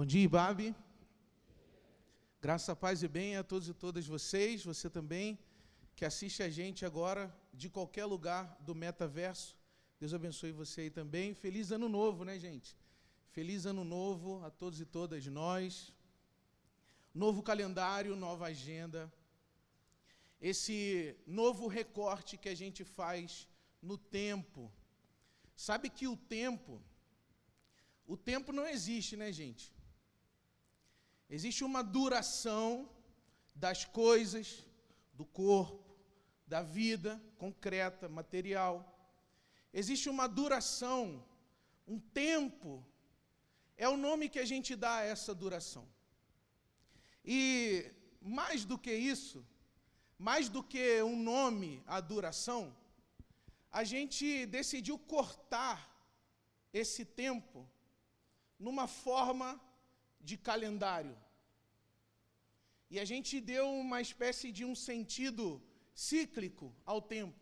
Bom dia, Ibabe. Graça, paz e bem a todos e todas vocês, você também que assiste a gente agora de qualquer lugar do metaverso. Deus abençoe você aí também. Feliz ano novo, né, gente? Feliz ano novo a todos e todas nós. Novo calendário, nova agenda. Esse novo recorte que a gente faz no tempo. Sabe que o tempo, o tempo não existe, né, gente? Existe uma duração das coisas, do corpo, da vida concreta, material. Existe uma duração, um tempo, é o nome que a gente dá a essa duração. E mais do que isso, mais do que um nome, a duração, a gente decidiu cortar esse tempo numa forma de calendário. E a gente deu uma espécie de um sentido cíclico ao tempo.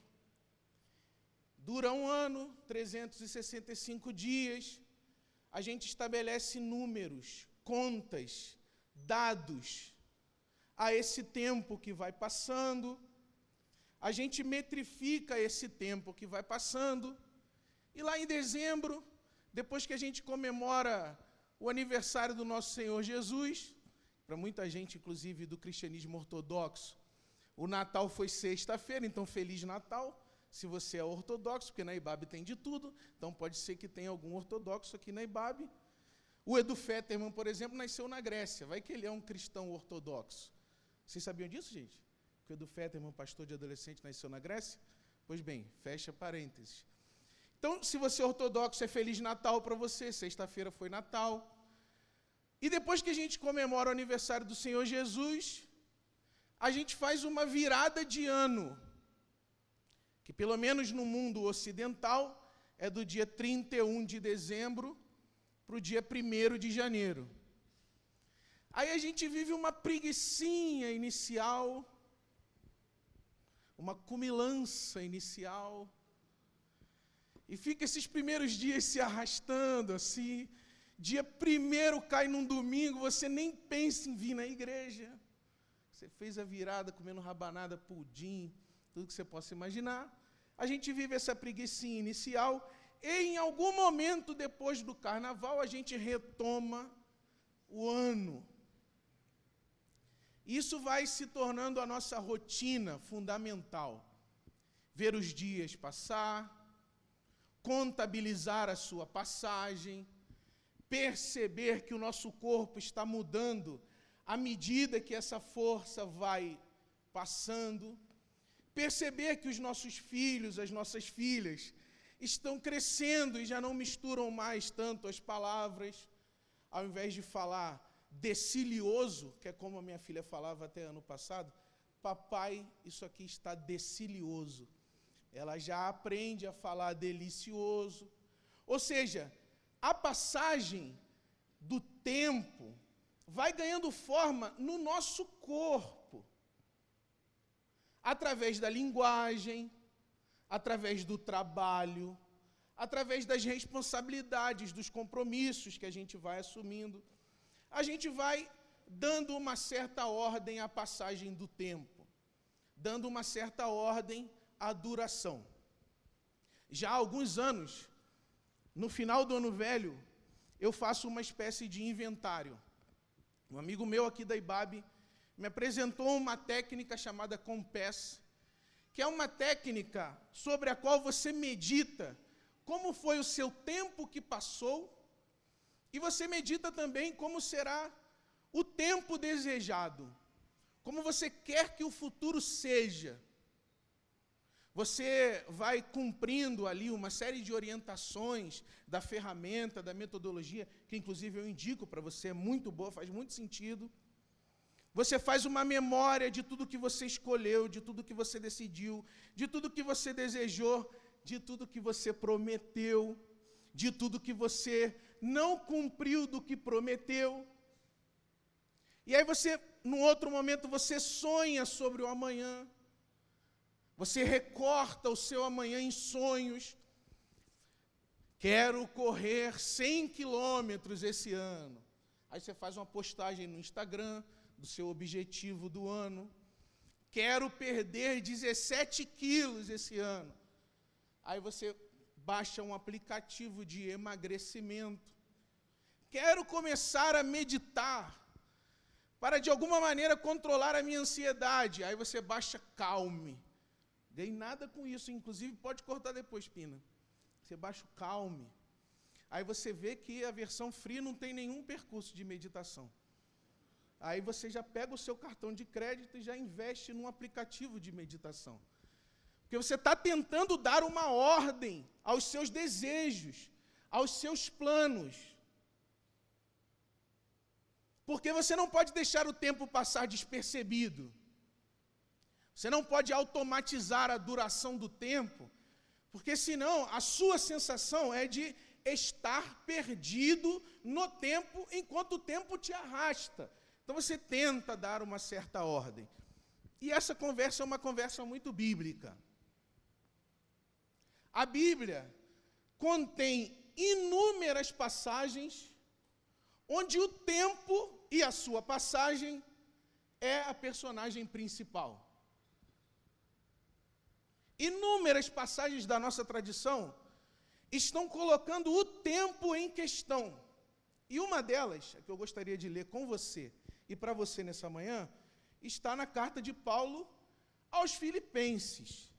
Dura um ano, 365 dias, a gente estabelece números, contas, dados a esse tempo que vai passando, a gente metrifica esse tempo que vai passando, e lá em dezembro, depois que a gente comemora o aniversário do nosso Senhor Jesus, para muita gente, inclusive do cristianismo ortodoxo, o Natal foi sexta-feira, então Feliz Natal. Se você é ortodoxo, porque na IBAB tem de tudo, então pode ser que tenha algum ortodoxo aqui na IBAB. O Edu Fetterman, por exemplo, nasceu na Grécia. Vai que ele é um cristão ortodoxo. Vocês sabiam disso, gente? Que o Edu Fetterman, pastor de adolescente, nasceu na Grécia? Pois bem, fecha parênteses. Então, se você é ortodoxo, é Feliz Natal para você. Sexta-feira foi Natal. E depois que a gente comemora o aniversário do Senhor Jesus, a gente faz uma virada de ano, que pelo menos no mundo ocidental é do dia 31 de dezembro para o dia 1 de janeiro. Aí a gente vive uma preguiçinha inicial, uma cumilança inicial, e fica esses primeiros dias se arrastando assim. Dia primeiro cai num domingo, você nem pensa em vir na igreja. Você fez a virada comendo rabanada, pudim, tudo que você possa imaginar. A gente vive essa preguiça inicial e em algum momento depois do carnaval a gente retoma o ano. Isso vai se tornando a nossa rotina fundamental. Ver os dias passar, contabilizar a sua passagem, perceber que o nosso corpo está mudando à medida que essa força vai passando, perceber que os nossos filhos, as nossas filhas, estão crescendo e já não misturam mais tanto as palavras, ao invés de falar decilioso, que é como a minha filha falava até ano passado, papai, isso aqui está decilioso. Ela já aprende a falar delicioso. Ou seja, a passagem do tempo, vai ganhando forma no nosso corpo, através da linguagem, através do trabalho, através das responsabilidades, dos compromissos que a gente vai assumindo. A gente vai dando uma certa ordem à passagem do tempo, dando uma certa ordem à duração. Já há alguns anos, no final do ano velho, eu faço uma espécie de inventário um amigo meu aqui da IBAB me apresentou uma técnica chamada Compass, que é uma técnica sobre a qual você medita como foi o seu tempo que passou e você medita também como será o tempo desejado, como você quer que o futuro seja. Você vai cumprindo ali uma série de orientações da ferramenta, da metodologia, que inclusive eu indico para você, é muito boa, faz muito sentido. Você faz uma memória de tudo que você escolheu, de tudo que você decidiu, de tudo que você desejou, de tudo que você prometeu, de tudo que você não cumpriu do que prometeu. E aí você, num outro momento, você sonha sobre o amanhã. Você recorta o seu amanhã em sonhos. Quero correr 100 quilômetros esse ano. Aí você faz uma postagem no Instagram do seu objetivo do ano. Quero perder 17 quilos esse ano. Aí você baixa um aplicativo de emagrecimento. Quero começar a meditar para de alguma maneira controlar a minha ansiedade. Aí você baixa calme. Ganhei nada com isso, inclusive pode cortar depois, Pina. Você baixa o calme. Aí você vê que a versão free não tem nenhum percurso de meditação. Aí você já pega o seu cartão de crédito e já investe num aplicativo de meditação. Porque você está tentando dar uma ordem aos seus desejos, aos seus planos. Porque você não pode deixar o tempo passar despercebido. Você não pode automatizar a duração do tempo, porque senão a sua sensação é de estar perdido no tempo enquanto o tempo te arrasta. Então você tenta dar uma certa ordem. E essa conversa é uma conversa muito bíblica. A Bíblia contém inúmeras passagens onde o tempo e a sua passagem é a personagem principal. Inúmeras passagens da nossa tradição estão colocando o tempo em questão. E uma delas, que eu gostaria de ler com você e para você nessa manhã, está na carta de Paulo aos Filipenses.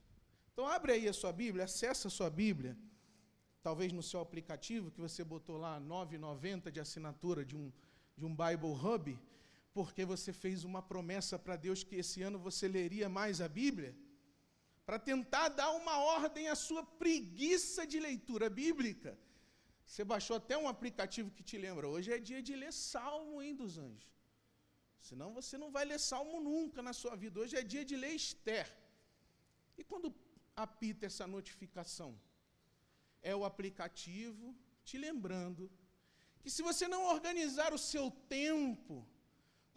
Então abre aí a sua Bíblia, acessa a sua Bíblia, talvez no seu aplicativo que você botou lá 9,90 de assinatura de um, de um Bible Hub, porque você fez uma promessa para Deus que esse ano você leria mais a Bíblia para tentar dar uma ordem à sua preguiça de leitura bíblica. Você baixou até um aplicativo que te lembra. Hoje é dia de ler Salmo, hein, dos anjos. Senão você não vai ler Salmo nunca na sua vida. Hoje é dia de ler Esther. E quando apita essa notificação? É o aplicativo te lembrando que se você não organizar o seu tempo,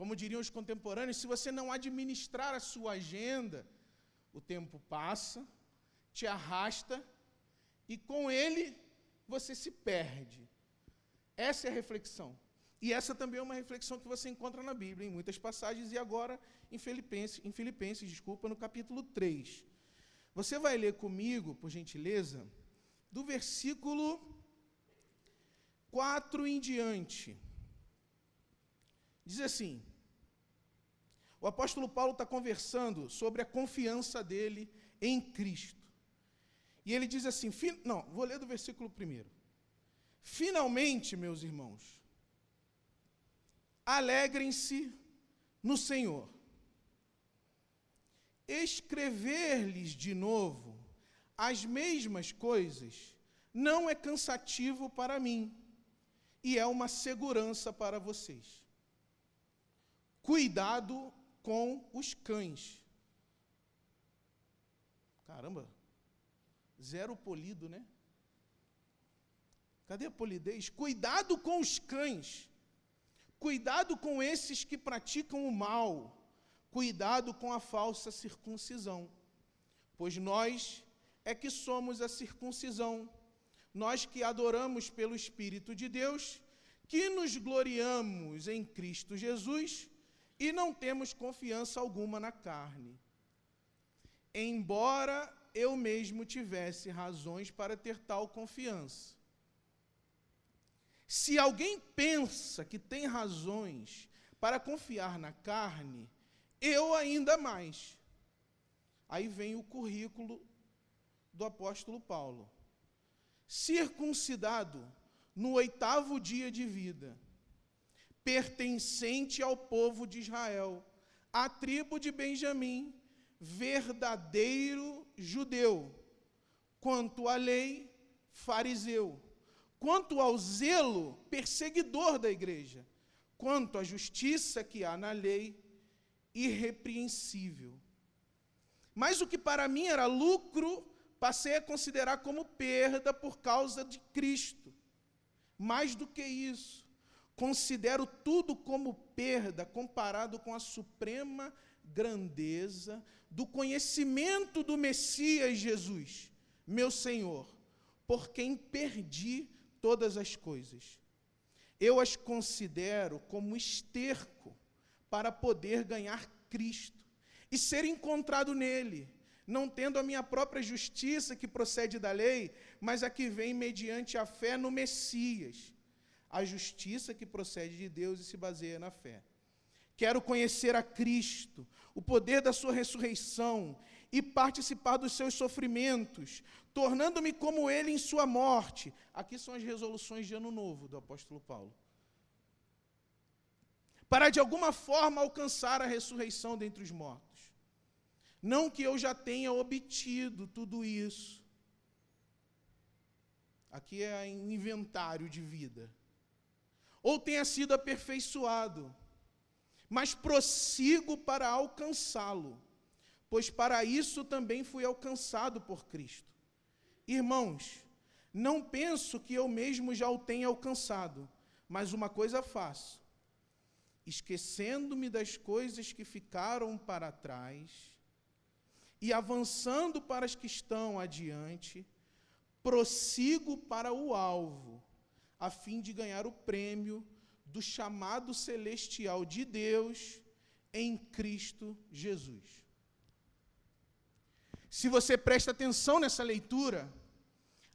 como diriam os contemporâneos, se você não administrar a sua agenda, o tempo passa, te arrasta e com ele você se perde. Essa é a reflexão. E essa também é uma reflexão que você encontra na Bíblia, em muitas passagens, e agora em Filipenses, em Filipenses desculpa, no capítulo 3. Você vai ler comigo, por gentileza, do versículo 4 em diante. Diz assim: o apóstolo Paulo está conversando sobre a confiança dele em Cristo. E ele diz assim: não, vou ler do versículo primeiro. Finalmente, meus irmãos, alegrem-se no Senhor. Escrever-lhes de novo as mesmas coisas não é cansativo para mim e é uma segurança para vocês. Cuidado com os cães. Caramba, zero polido, né? Cadê a polidez? Cuidado com os cães. Cuidado com esses que praticam o mal. Cuidado com a falsa circuncisão. Pois nós é que somos a circuncisão. Nós que adoramos pelo Espírito de Deus, que nos gloriamos em Cristo Jesus e não temos confiança alguma na carne. Embora eu mesmo tivesse razões para ter tal confiança. Se alguém pensa que tem razões para confiar na carne, eu ainda mais. Aí vem o currículo do apóstolo Paulo. Circuncidado no oitavo dia de vida pertencente ao povo de Israel, a tribo de Benjamim, verdadeiro judeu, quanto à lei, fariseu, quanto ao zelo, perseguidor da igreja, quanto à justiça que há na lei, irrepreensível. Mas o que para mim era lucro, passei a considerar como perda por causa de Cristo. Mais do que isso, Considero tudo como perda comparado com a suprema grandeza do conhecimento do Messias Jesus, meu Senhor, por quem perdi todas as coisas. eu as considero como esterco para poder ganhar Cristo e ser encontrado nele, não tendo a minha própria justiça que procede da lei, mas a que vem mediante a fé no Messias, a justiça que procede de Deus e se baseia na fé. Quero conhecer a Cristo, o poder da Sua ressurreição e participar dos seus sofrimentos, tornando-me como Ele em Sua morte. Aqui são as resoluções de Ano Novo do apóstolo Paulo. Para de alguma forma alcançar a ressurreição dentre os mortos. Não que eu já tenha obtido tudo isso. Aqui é um inventário de vida. Ou tenha sido aperfeiçoado mas prossigo para alcançá-lo, pois para isso também fui alcançado por Cristo. Irmãos, não penso que eu mesmo já o tenha alcançado, mas uma coisa faço, esquecendo-me das coisas que ficaram para trás e avançando para as que estão adiante, prossigo para o alvo, a fim de ganhar o prêmio do chamado celestial de Deus em Cristo Jesus. Se você presta atenção nessa leitura,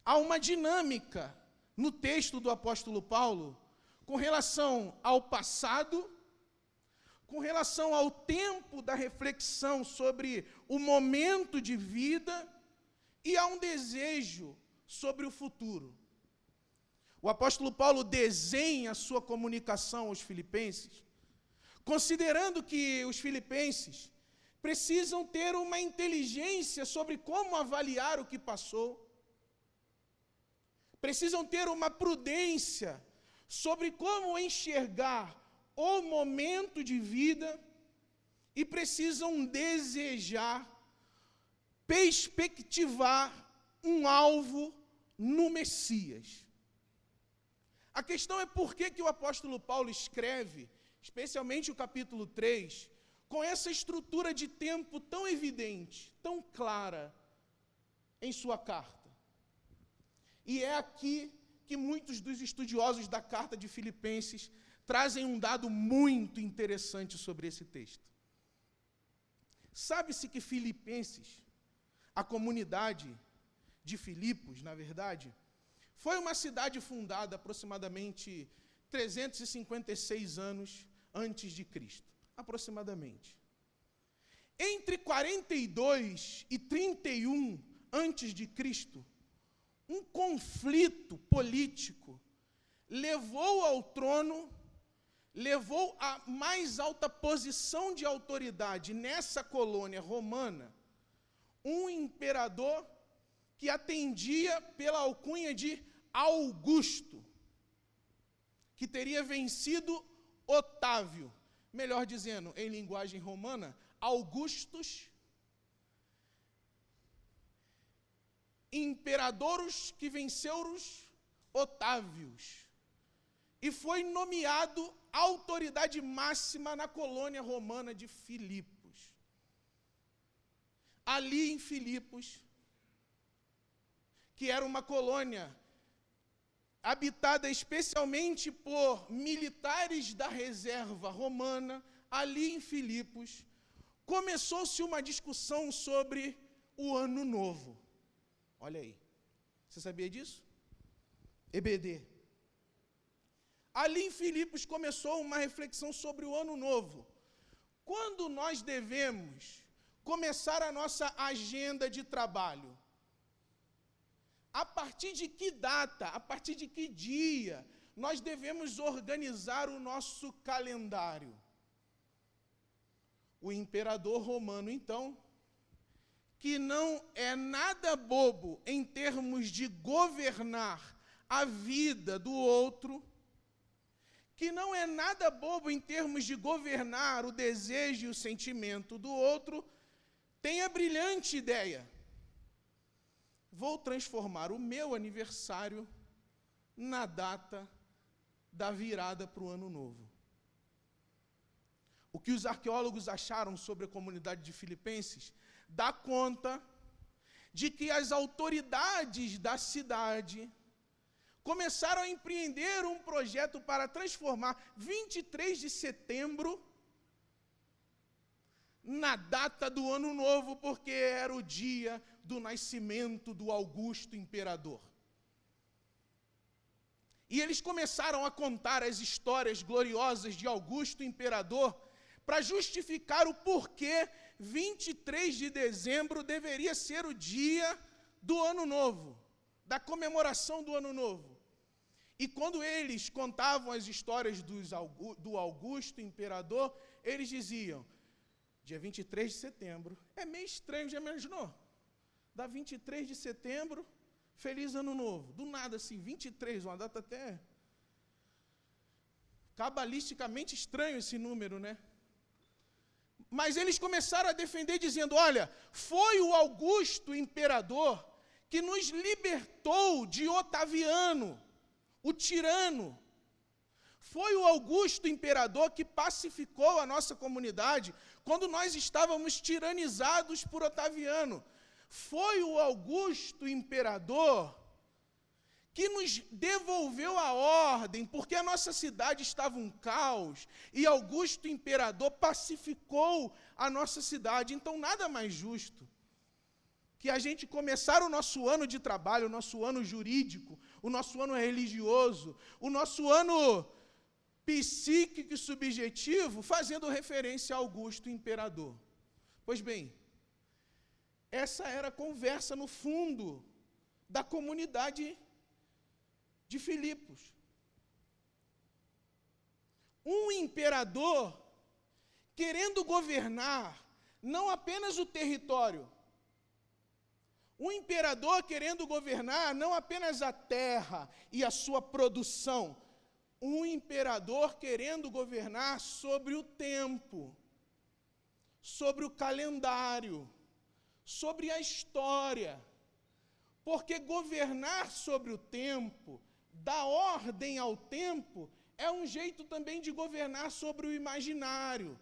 há uma dinâmica no texto do apóstolo Paulo com relação ao passado, com relação ao tempo da reflexão sobre o momento de vida e há um desejo sobre o futuro. O apóstolo Paulo desenha a sua comunicação aos filipenses, considerando que os filipenses precisam ter uma inteligência sobre como avaliar o que passou, precisam ter uma prudência sobre como enxergar o momento de vida e precisam desejar, perspectivar um alvo no Messias. A questão é por que, que o apóstolo Paulo escreve, especialmente o capítulo 3, com essa estrutura de tempo tão evidente, tão clara em sua carta. E é aqui que muitos dos estudiosos da carta de Filipenses trazem um dado muito interessante sobre esse texto. Sabe-se que Filipenses, a comunidade de Filipos, na verdade, foi uma cidade fundada aproximadamente 356 anos antes de Cristo, aproximadamente. Entre 42 e 31 antes de Cristo, um conflito político levou ao trono, levou à mais alta posição de autoridade nessa colônia romana, um imperador que atendia pela alcunha de Augusto, que teria vencido Otávio, melhor dizendo, em linguagem romana, Augustus, imperadorus que venceu os Otávios, e foi nomeado autoridade máxima na colônia romana de Filipos. Ali em Filipos, que era uma colônia habitada especialmente por militares da reserva romana, ali em Filipos, começou-se uma discussão sobre o ano novo. Olha aí. Você sabia disso? EBD. Ali em Filipos começou uma reflexão sobre o ano novo. Quando nós devemos começar a nossa agenda de trabalho? A partir de que data, a partir de que dia nós devemos organizar o nosso calendário? O imperador romano, então, que não é nada bobo em termos de governar a vida do outro, que não é nada bobo em termos de governar o desejo e o sentimento do outro, tem a brilhante ideia vou transformar o meu aniversário na data da virada para o ano novo. O que os arqueólogos acharam sobre a comunidade de Filipenses dá conta de que as autoridades da cidade começaram a empreender um projeto para transformar 23 de setembro na data do ano novo, porque era o dia do nascimento do Augusto imperador. E eles começaram a contar as histórias gloriosas de Augusto imperador para justificar o porquê 23 de dezembro deveria ser o dia do ano novo, da comemoração do ano novo. E quando eles contavam as histórias do Augusto imperador, eles diziam: dia 23 de setembro. É meio estranho, já imaginou? Da 23 de setembro, feliz ano novo. Do nada, assim, 23, uma data até. Cabalisticamente estranho esse número, né? Mas eles começaram a defender dizendo: olha, foi o Augusto imperador que nos libertou de Otaviano, o tirano. Foi o Augusto imperador que pacificou a nossa comunidade quando nós estávamos tiranizados por Otaviano. Foi o Augusto imperador que nos devolveu a ordem, porque a nossa cidade estava um caos, e Augusto imperador pacificou a nossa cidade. Então, nada mais justo que a gente começar o nosso ano de trabalho, o nosso ano jurídico, o nosso ano religioso, o nosso ano psíquico e subjetivo, fazendo referência a Augusto imperador. Pois bem, essa era a conversa no fundo da comunidade de Filipos. Um imperador querendo governar não apenas o território, um imperador querendo governar não apenas a terra e a sua produção, um imperador querendo governar sobre o tempo, sobre o calendário, sobre a história. Porque governar sobre o tempo, dar ordem ao tempo, é um jeito também de governar sobre o imaginário,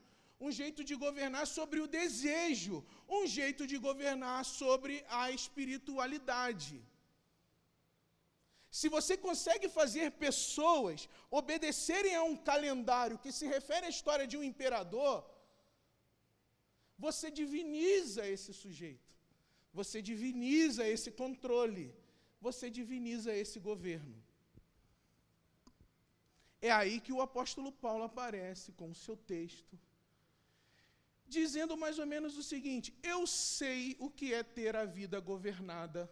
um jeito de governar sobre o desejo, um jeito de governar sobre a espiritualidade. Se você consegue fazer pessoas obedecerem a um calendário que se refere à história de um imperador, você diviniza esse sujeito, você diviniza esse controle, você diviniza esse governo. É aí que o apóstolo Paulo aparece com o seu texto, dizendo mais ou menos o seguinte: Eu sei o que é ter a vida governada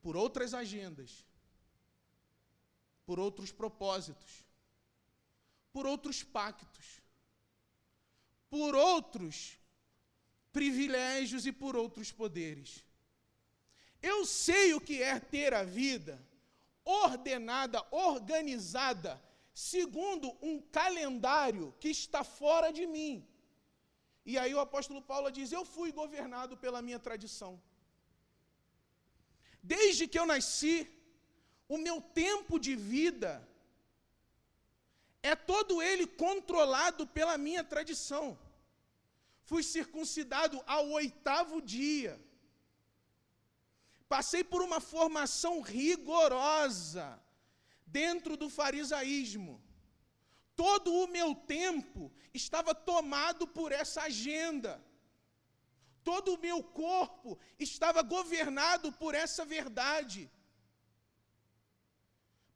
por outras agendas, por outros propósitos, por outros pactos, por outros privilégios e por outros poderes. Eu sei o que é ter a vida ordenada, organizada, segundo um calendário que está fora de mim. E aí o apóstolo Paulo diz: Eu fui governado pela minha tradição. Desde que eu nasci, o meu tempo de vida é todo ele controlado pela minha tradição. Fui circuncidado ao oitavo dia. Passei por uma formação rigorosa dentro do farisaísmo. Todo o meu tempo estava tomado por essa agenda. Todo o meu corpo estava governado por essa verdade.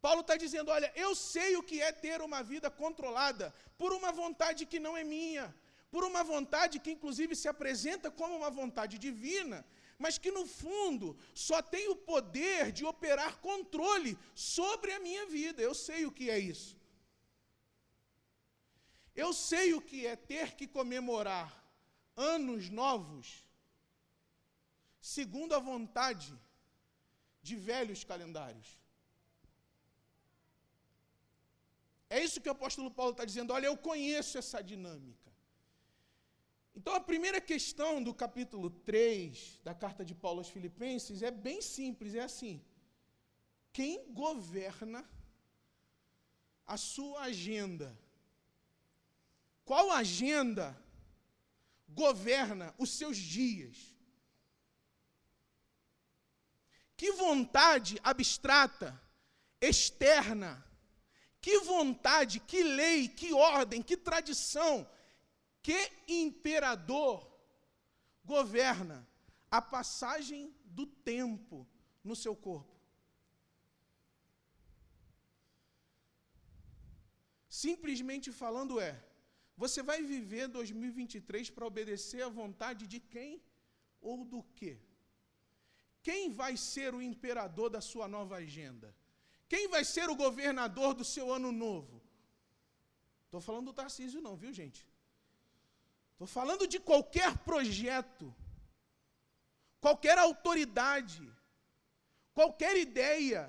Paulo está dizendo: olha, eu sei o que é ter uma vida controlada por uma vontade que não é minha, por uma vontade que inclusive se apresenta como uma vontade divina, mas que no fundo só tem o poder de operar controle sobre a minha vida. Eu sei o que é isso. Eu sei o que é ter que comemorar anos novos, segundo a vontade de velhos calendários. É isso que o apóstolo Paulo está dizendo. Olha, eu conheço essa dinâmica. Então, a primeira questão do capítulo 3 da carta de Paulo aos Filipenses é bem simples: é assim. Quem governa a sua agenda? Qual agenda governa os seus dias? Que vontade abstrata, externa, que vontade, que lei, que ordem, que tradição, que imperador governa a passagem do tempo no seu corpo? Simplesmente falando é, você vai viver 2023 para obedecer à vontade de quem ou do quê? Quem vai ser o imperador da sua nova agenda? Quem vai ser o governador do seu ano novo? Estou falando do Tarcísio, não, viu, gente? Estou falando de qualquer projeto, qualquer autoridade, qualquer ideia,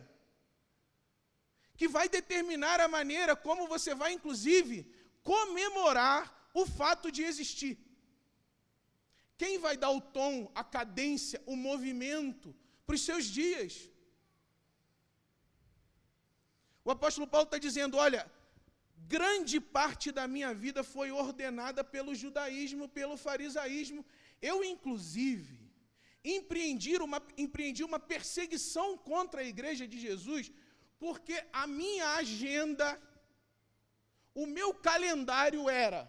que vai determinar a maneira como você vai, inclusive, comemorar o fato de existir. Quem vai dar o tom, a cadência, o movimento para os seus dias? O apóstolo Paulo está dizendo: olha, grande parte da minha vida foi ordenada pelo judaísmo, pelo farisaísmo. Eu, inclusive, empreendi uma, empreendi uma perseguição contra a igreja de Jesus, porque a minha agenda, o meu calendário era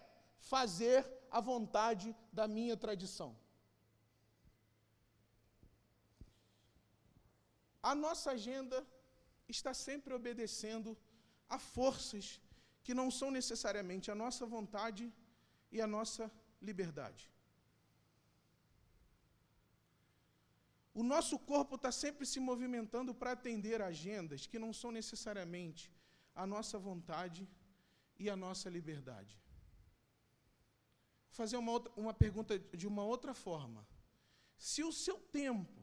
fazer a vontade da minha tradição. A nossa agenda está sempre obedecendo a forças que não são necessariamente a nossa vontade e a nossa liberdade. O nosso corpo está sempre se movimentando para atender agendas que não são necessariamente a nossa vontade e a nossa liberdade fazer uma, outra, uma pergunta de uma outra forma. Se o seu tempo,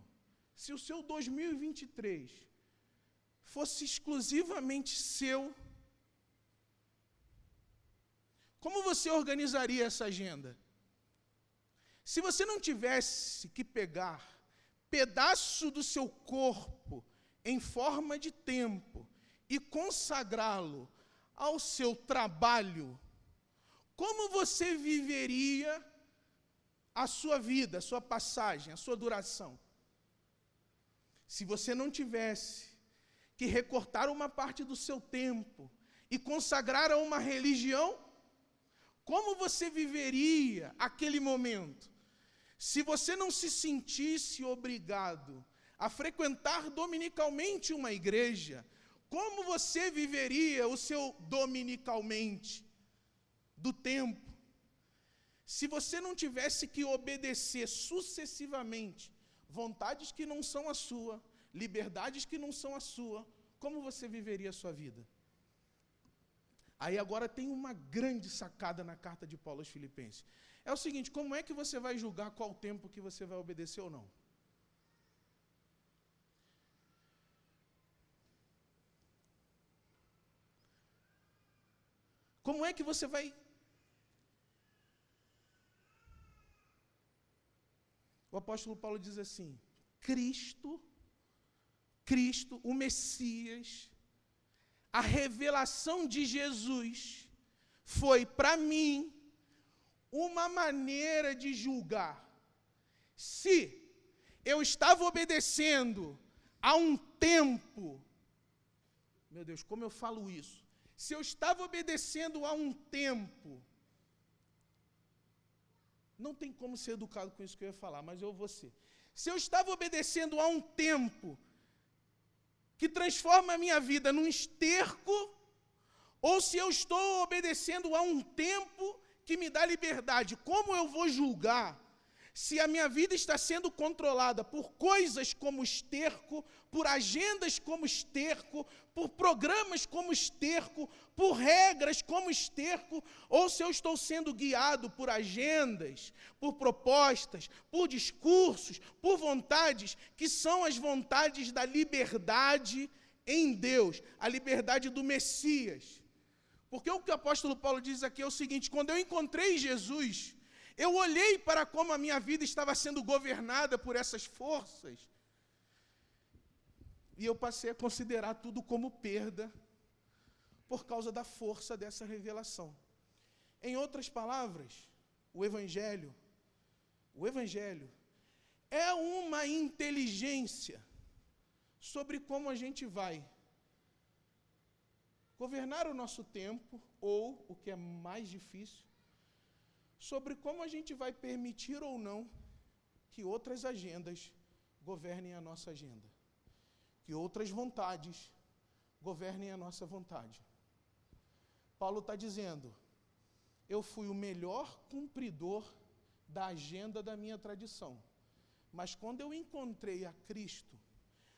se o seu 2023 fosse exclusivamente seu, como você organizaria essa agenda? Se você não tivesse que pegar pedaço do seu corpo em forma de tempo e consagrá-lo ao seu trabalho, como você viveria a sua vida, a sua passagem, a sua duração? Se você não tivesse que recortar uma parte do seu tempo e consagrar a uma religião, como você viveria aquele momento? Se você não se sentisse obrigado a frequentar dominicalmente uma igreja, como você viveria o seu dominicalmente? do tempo, se você não tivesse que obedecer sucessivamente vontades que não são a sua, liberdades que não são a sua, como você viveria a sua vida? Aí agora tem uma grande sacada na carta de Paulo aos Filipenses. É o seguinte: como é que você vai julgar qual tempo que você vai obedecer ou não? Como é que você vai o apóstolo Paulo diz assim: Cristo, Cristo, o Messias, a revelação de Jesus foi para mim uma maneira de julgar se eu estava obedecendo a um tempo. Meu Deus, como eu falo isso? Se eu estava obedecendo a um tempo não tem como ser educado com isso que eu ia falar, mas eu vou ser. Se eu estava obedecendo a um tempo que transforma a minha vida num esterco, ou se eu estou obedecendo a um tempo que me dá liberdade, como eu vou julgar se a minha vida está sendo controlada por coisas como esterco, por agendas como esterco, por programas como esterco, por regras como esterco, ou se eu estou sendo guiado por agendas, por propostas, por discursos, por vontades que são as vontades da liberdade em Deus, a liberdade do Messias. Porque o que o apóstolo Paulo diz aqui é o seguinte: quando eu encontrei Jesus, eu olhei para como a minha vida estava sendo governada por essas forças. E eu passei a considerar tudo como perda por causa da força dessa revelação. Em outras palavras, o evangelho, o evangelho é uma inteligência sobre como a gente vai governar o nosso tempo, ou, o que é mais difícil, sobre como a gente vai permitir ou não que outras agendas governem a nossa agenda, que outras vontades governem a nossa vontade. Paulo está dizendo: eu fui o melhor cumpridor da agenda da minha tradição, mas quando eu encontrei a Cristo,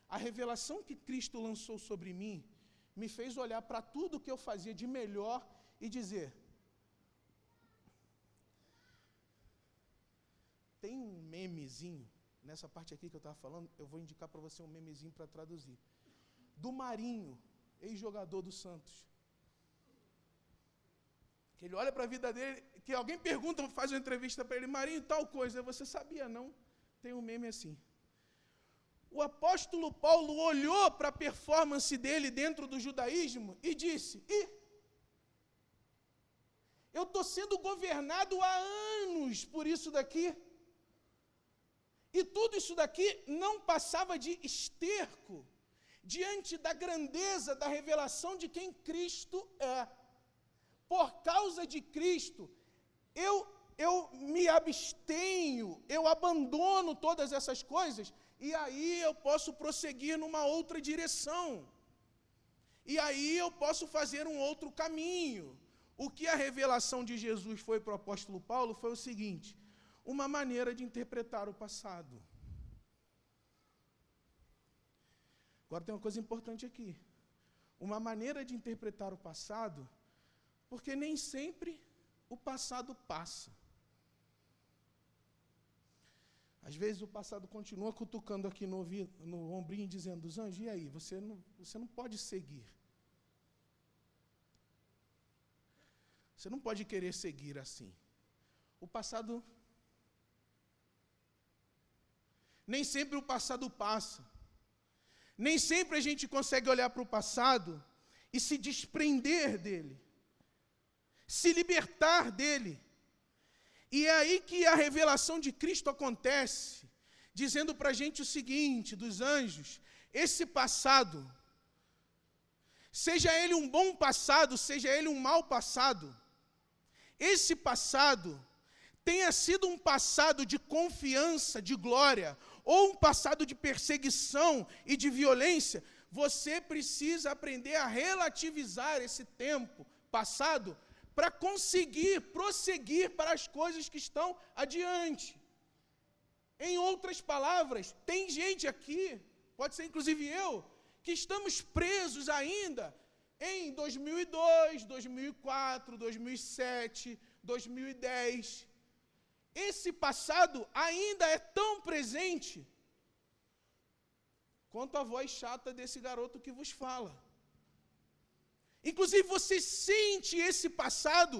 a revelação que Cristo lançou sobre mim me fez olhar para tudo que eu fazia de melhor e dizer: tem um memezinho, nessa parte aqui que eu estava falando, eu vou indicar para você um memezinho para traduzir. Do Marinho, ex-jogador do Santos. Que ele olha para a vida dele, que alguém pergunta, faz uma entrevista para ele, Marinho, tal coisa, você sabia não? Tem um meme assim. O apóstolo Paulo olhou para a performance dele dentro do judaísmo e disse: Ih, eu estou sendo governado há anos por isso daqui. E tudo isso daqui não passava de esterco diante da grandeza da revelação de quem Cristo é. Por causa de Cristo, eu, eu me abstenho, eu abandono todas essas coisas, e aí eu posso prosseguir numa outra direção. E aí eu posso fazer um outro caminho. O que a revelação de Jesus foi para o apóstolo Paulo foi o seguinte: uma maneira de interpretar o passado. Agora tem uma coisa importante aqui. Uma maneira de interpretar o passado, porque nem sempre o passado passa. Às vezes o passado continua cutucando aqui no, no ombrinho, dizendo: Zange, e aí? Você não, você não pode seguir. Você não pode querer seguir assim. O passado Nem sempre o passado passa. Nem sempre a gente consegue olhar para o passado e se desprender dele, se libertar dele. E é aí que a revelação de Cristo acontece, dizendo para a gente o seguinte: dos anjos, esse passado, seja ele um bom passado, seja ele um mau passado, esse passado tenha sido um passado de confiança, de glória, ou um passado de perseguição e de violência, você precisa aprender a relativizar esse tempo passado para conseguir prosseguir para as coisas que estão adiante. Em outras palavras, tem gente aqui, pode ser inclusive eu, que estamos presos ainda em 2002, 2004, 2007, 2010 esse passado ainda é tão presente quanto a voz chata desse garoto que vos fala. Inclusive, você sente esse passado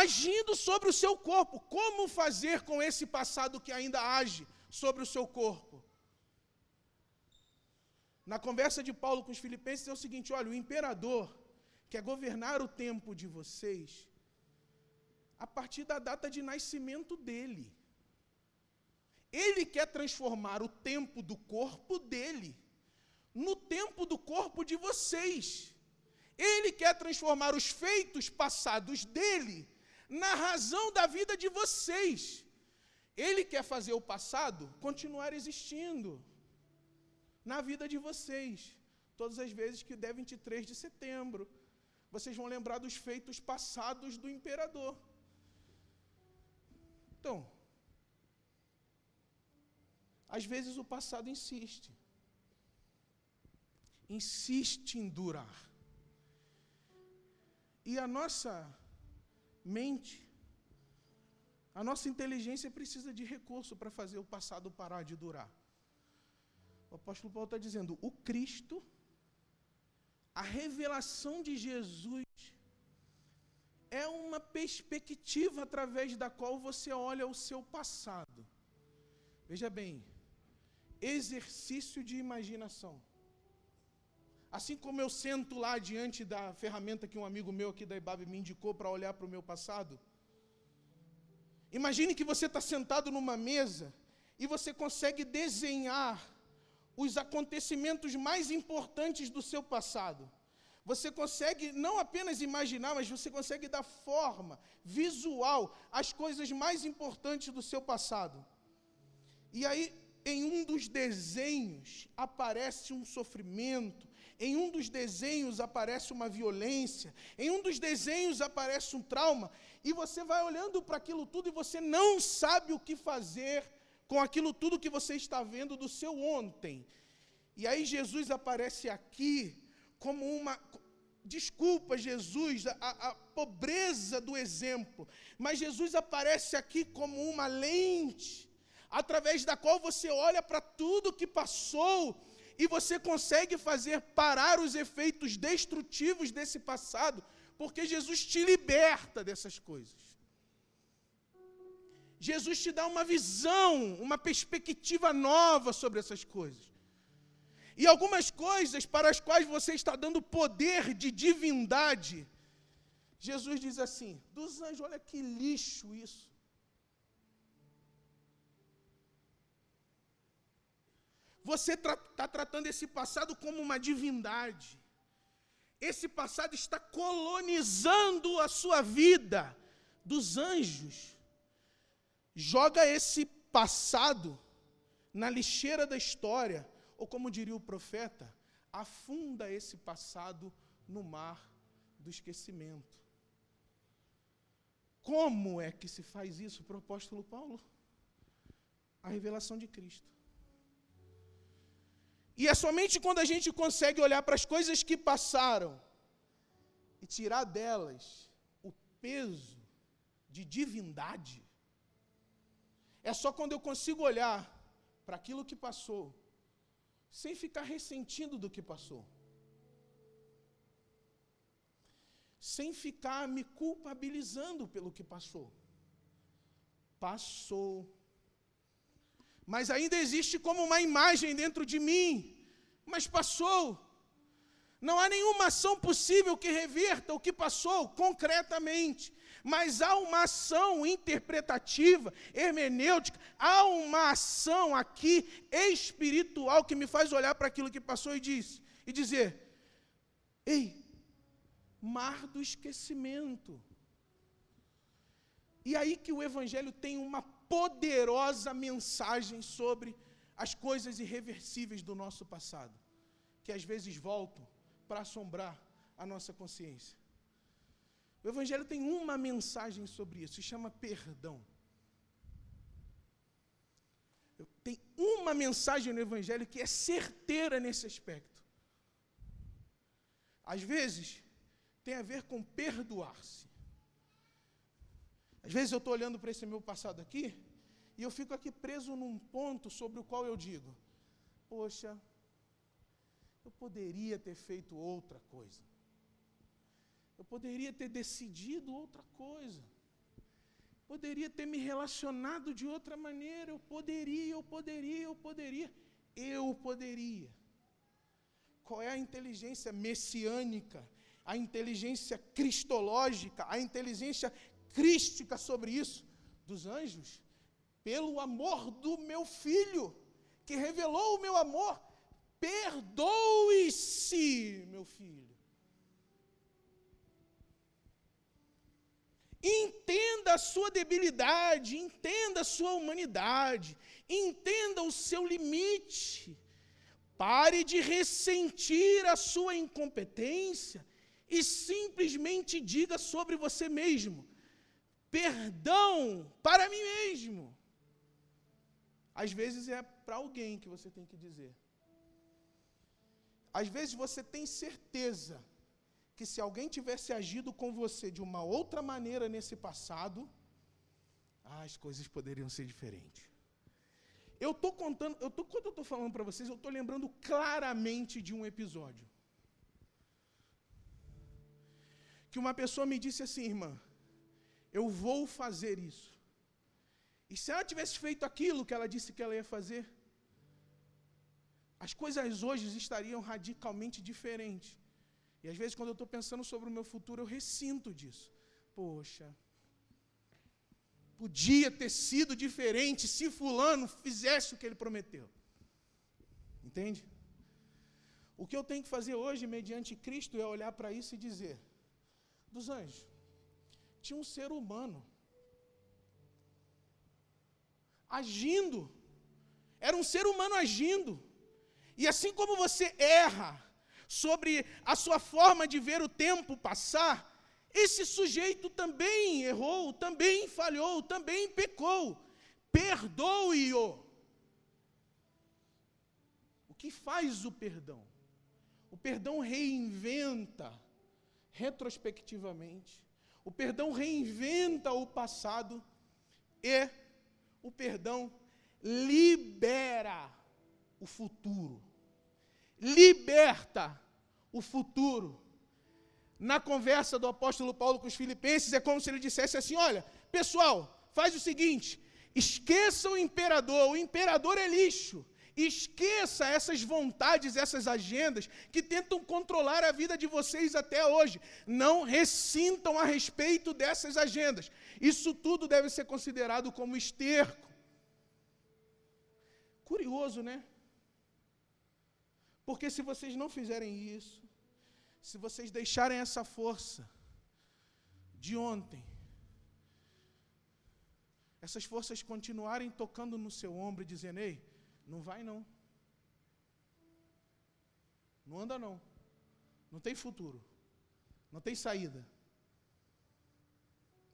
agindo sobre o seu corpo. Como fazer com esse passado que ainda age sobre o seu corpo? Na conversa de Paulo com os filipenses é o seguinte: olha, o imperador quer governar o tempo de vocês a partir da data de nascimento dele. Ele quer transformar o tempo do corpo dele no tempo do corpo de vocês. Ele quer transformar os feitos passados dele na razão da vida de vocês. Ele quer fazer o passado continuar existindo na vida de vocês. Todas as vezes que der 23 de setembro, vocês vão lembrar dos feitos passados do imperador. Então, às vezes o passado insiste. Insiste em durar. E a nossa mente, a nossa inteligência precisa de recurso para fazer o passado parar de durar. O apóstolo Paulo está dizendo: o Cristo, a revelação de Jesus, é uma perspectiva através da qual você olha o seu passado. Veja bem, exercício de imaginação. Assim como eu sento lá diante da ferramenta que um amigo meu aqui da IBAB me indicou para olhar para o meu passado, imagine que você está sentado numa mesa e você consegue desenhar os acontecimentos mais importantes do seu passado. Você consegue não apenas imaginar, mas você consegue dar forma visual às coisas mais importantes do seu passado. E aí, em um dos desenhos, aparece um sofrimento, em um dos desenhos aparece uma violência, em um dos desenhos aparece um trauma, e você vai olhando para aquilo tudo e você não sabe o que fazer com aquilo tudo que você está vendo do seu ontem. E aí Jesus aparece aqui como uma. Desculpa, Jesus, a, a pobreza do exemplo, mas Jesus aparece aqui como uma lente, através da qual você olha para tudo que passou e você consegue fazer parar os efeitos destrutivos desse passado, porque Jesus te liberta dessas coisas. Jesus te dá uma visão, uma perspectiva nova sobre essas coisas. E algumas coisas para as quais você está dando poder de divindade. Jesus diz assim: dos anjos, olha que lixo isso. Você está tra tratando esse passado como uma divindade. Esse passado está colonizando a sua vida dos anjos. Joga esse passado na lixeira da história ou como diria o profeta, afunda esse passado no mar do esquecimento. Como é que se faz isso para o apóstolo Paulo? A revelação de Cristo. E é somente quando a gente consegue olhar para as coisas que passaram e tirar delas o peso de divindade, é só quando eu consigo olhar para aquilo que passou sem ficar ressentindo do que passou. Sem ficar me culpabilizando pelo que passou. Passou. Mas ainda existe como uma imagem dentro de mim. Mas passou. Não há nenhuma ação possível que reverta o que passou concretamente mas há uma ação interpretativa, hermenêutica, há uma ação aqui espiritual que me faz olhar para aquilo que passou e, diz, e dizer: Ei, mar do esquecimento. E aí que o Evangelho tem uma poderosa mensagem sobre as coisas irreversíveis do nosso passado, que às vezes voltam para assombrar a nossa consciência. O Evangelho tem uma mensagem sobre isso, se chama perdão. Tem uma mensagem no Evangelho que é certeira nesse aspecto. Às vezes, tem a ver com perdoar-se. Às vezes eu estou olhando para esse meu passado aqui e eu fico aqui preso num ponto sobre o qual eu digo: Poxa, eu poderia ter feito outra coisa. Eu poderia ter decidido outra coisa. Poderia ter me relacionado de outra maneira. Eu poderia, eu poderia, eu poderia. Eu poderia. Qual é a inteligência messiânica, a inteligência cristológica, a inteligência crística sobre isso? Dos anjos? Pelo amor do meu filho, que revelou o meu amor. Perdoe-se, meu filho. Entenda a sua debilidade, entenda a sua humanidade, entenda o seu limite. Pare de ressentir a sua incompetência e simplesmente diga sobre você mesmo: perdão para mim mesmo. Às vezes é para alguém que você tem que dizer. Às vezes você tem certeza que se alguém tivesse agido com você de uma outra maneira nesse passado, ah, as coisas poderiam ser diferentes. Eu estou contando, eu tô, quando eu estou falando para vocês, eu estou lembrando claramente de um episódio. Que uma pessoa me disse assim, irmã, eu vou fazer isso. E se ela tivesse feito aquilo que ela disse que ela ia fazer, as coisas hoje estariam radicalmente diferentes. E às vezes, quando eu estou pensando sobre o meu futuro, eu ressinto disso. Poxa, podia ter sido diferente se Fulano fizesse o que ele prometeu. Entende? O que eu tenho que fazer hoje, mediante Cristo, é olhar para isso e dizer: dos anjos, tinha um ser humano agindo, era um ser humano agindo, e assim como você erra sobre a sua forma de ver o tempo passar, esse sujeito também errou, também falhou, também pecou. Perdoe-o. O que faz o perdão? O perdão reinventa retrospectivamente. O perdão reinventa o passado e o perdão libera o futuro. Liberta o futuro. Na conversa do apóstolo Paulo com os filipenses, é como se ele dissesse assim: olha, pessoal, faz o seguinte, esqueça o imperador, o imperador é lixo. Esqueça essas vontades, essas agendas que tentam controlar a vida de vocês até hoje. Não ressintam a respeito dessas agendas. Isso tudo deve ser considerado como esterco. Curioso, né? Porque se vocês não fizerem isso, se vocês deixarem essa força de ontem, essas forças continuarem tocando no seu ombro e dizendo: Ei, não vai não. Não anda não. Não tem futuro. Não tem saída.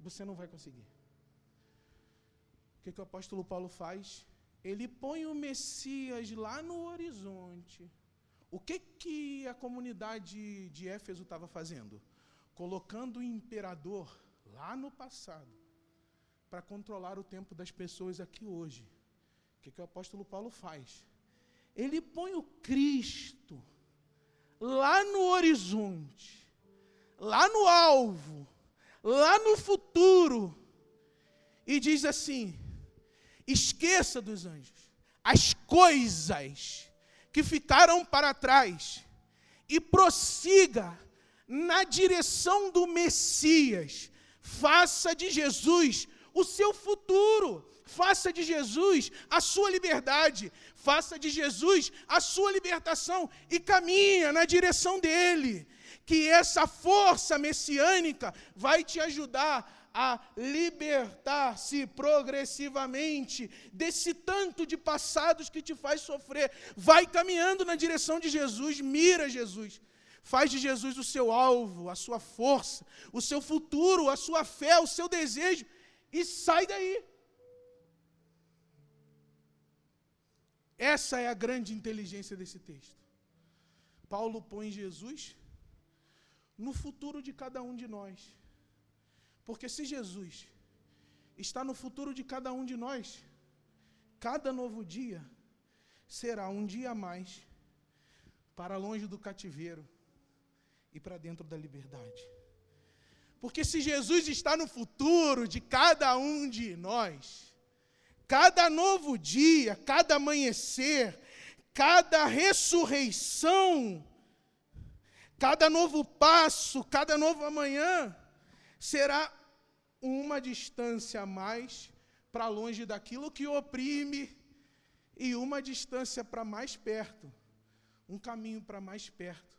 Você não vai conseguir. O que, que o apóstolo Paulo faz? Ele põe o Messias lá no horizonte. O que, que a comunidade de Éfeso estava fazendo? Colocando o imperador lá no passado para controlar o tempo das pessoas aqui hoje. O que, que o apóstolo Paulo faz? Ele põe o Cristo lá no horizonte, lá no alvo, lá no futuro, e diz assim: esqueça dos anjos, as coisas que ficaram para trás, e prossiga na direção do Messias, faça de Jesus o seu futuro. Faça de Jesus a sua liberdade, faça de Jesus a sua libertação e caminha na direção dele. Que essa força messiânica vai te ajudar a libertar-se progressivamente desse tanto de passados que te faz sofrer. Vai caminhando na direção de Jesus, mira Jesus. Faz de Jesus o seu alvo, a sua força, o seu futuro, a sua fé, o seu desejo e sai daí. Essa é a grande inteligência desse texto. Paulo põe Jesus no futuro de cada um de nós. Porque se Jesus está no futuro de cada um de nós, cada novo dia será um dia a mais para longe do cativeiro e para dentro da liberdade. Porque se Jesus está no futuro de cada um de nós, Cada novo dia, cada amanhecer, cada ressurreição, cada novo passo, cada novo amanhã, será uma distância a mais para longe daquilo que oprime e uma distância para mais perto, um caminho para mais perto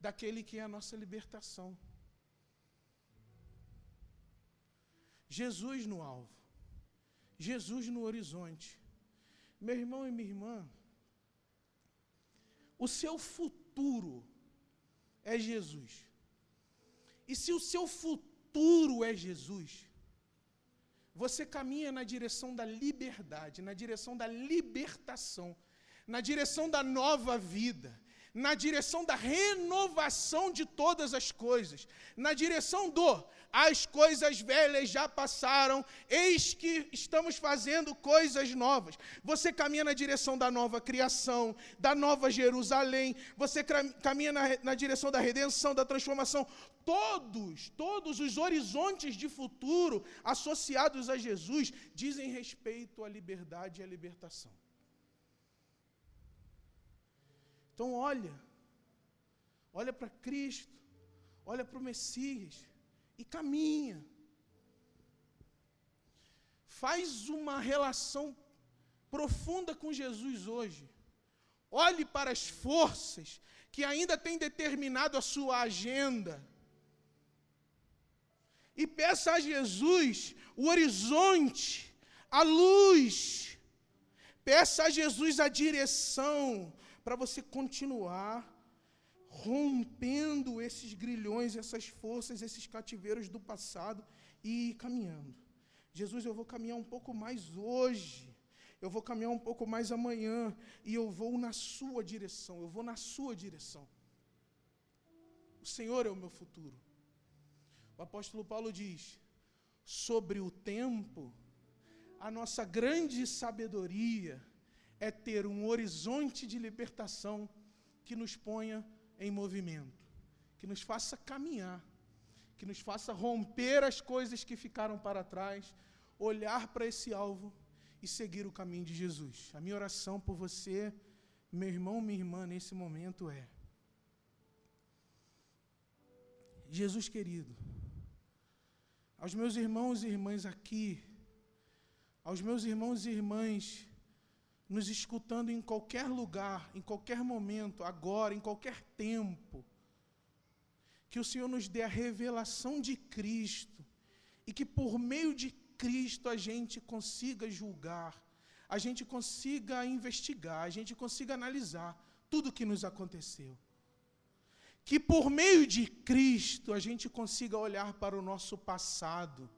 daquele que é a nossa libertação. Jesus no alvo. Jesus no horizonte. Meu irmão e minha irmã, o seu futuro é Jesus. E se o seu futuro é Jesus, você caminha na direção da liberdade, na direção da libertação, na direção da nova vida, na direção da renovação de todas as coisas, na direção do as coisas velhas já passaram, eis que estamos fazendo coisas novas. Você caminha na direção da nova criação, da nova Jerusalém, você caminha na, na direção da redenção, da transformação. Todos, todos os horizontes de futuro associados a Jesus dizem respeito à liberdade e à libertação. Então, olha, olha para Cristo, olha para o Messias e caminha. Faz uma relação profunda com Jesus hoje. Olhe para as forças que ainda têm determinado a sua agenda. E peça a Jesus o horizonte, a luz. Peça a Jesus a direção para você continuar rompendo esses grilhões, essas forças, esses cativeiros do passado e caminhando. Jesus, eu vou caminhar um pouco mais hoje eu vou caminhar um pouco mais amanhã e eu vou na sua direção, eu vou na sua direção. O Senhor é o meu futuro. O apóstolo Paulo diz: sobre o tempo, a nossa grande sabedoria é ter um horizonte de libertação que nos ponha em movimento, que nos faça caminhar, que nos faça romper as coisas que ficaram para trás, olhar para esse alvo e seguir o caminho de Jesus. A minha oração por você, meu irmão, minha irmã, nesse momento é: Jesus querido, aos meus irmãos e irmãs aqui, aos meus irmãos e irmãs nos escutando em qualquer lugar, em qualquer momento, agora, em qualquer tempo, que o Senhor nos dê a revelação de Cristo e que por meio de Cristo a gente consiga julgar, a gente consiga investigar, a gente consiga analisar tudo o que nos aconteceu. Que por meio de Cristo a gente consiga olhar para o nosso passado.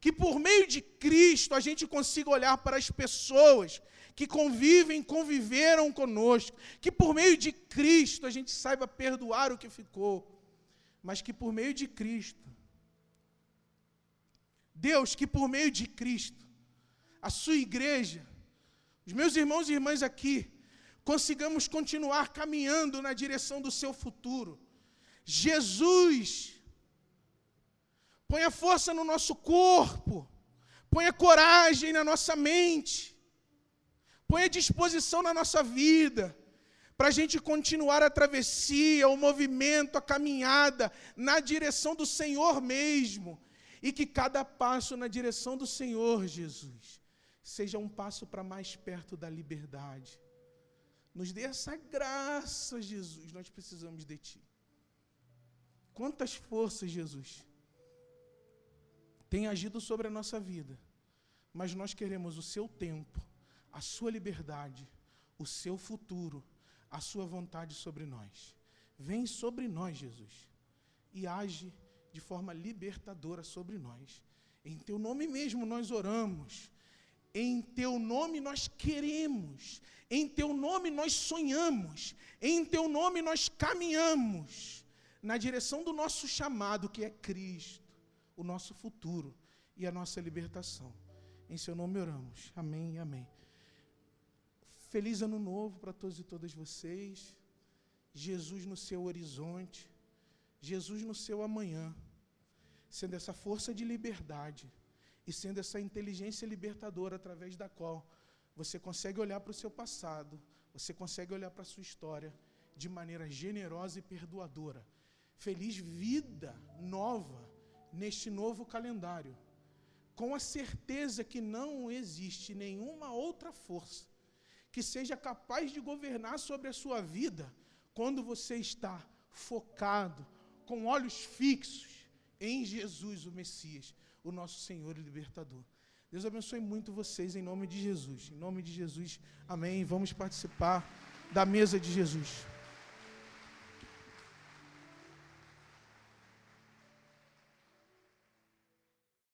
Que por meio de Cristo a gente consiga olhar para as pessoas que convivem, conviveram conosco. Que por meio de Cristo a gente saiba perdoar o que ficou. Mas que por meio de Cristo Deus, que por meio de Cristo, a sua igreja, os meus irmãos e irmãs aqui, consigamos continuar caminhando na direção do seu futuro. Jesus, ponha força no nosso corpo, ponha coragem na nossa mente, ponha disposição na nossa vida, para a gente continuar a travessia, o movimento, a caminhada na direção do Senhor mesmo e que cada passo na direção do Senhor Jesus seja um passo para mais perto da liberdade. Nos dê essa graça, Jesus, nós precisamos de Ti. Quantas forças, Jesus, tem agido sobre a nossa vida, mas nós queremos o Seu tempo, a Sua liberdade, o Seu futuro, a Sua vontade sobre nós. Vem sobre nós, Jesus, e age de forma libertadora sobre nós. Em teu nome mesmo nós oramos. Em teu nome nós queremos. Em teu nome nós sonhamos. Em teu nome nós caminhamos na direção do nosso chamado, que é Cristo, o nosso futuro e a nossa libertação. Em seu nome oramos. Amém e amém. Feliz ano novo para todos e todas vocês. Jesus no seu horizonte. Jesus no seu amanhã sendo essa força de liberdade e sendo essa inteligência libertadora através da qual você consegue olhar para o seu passado, você consegue olhar para a sua história de maneira generosa e perdoadora. Feliz vida nova neste novo calendário, com a certeza que não existe nenhuma outra força que seja capaz de governar sobre a sua vida quando você está focado, com olhos fixos em Jesus, o Messias, o nosso Senhor e Libertador. Deus abençoe muito vocês em nome de Jesus. Em nome de Jesus, amém. Vamos participar da mesa de Jesus.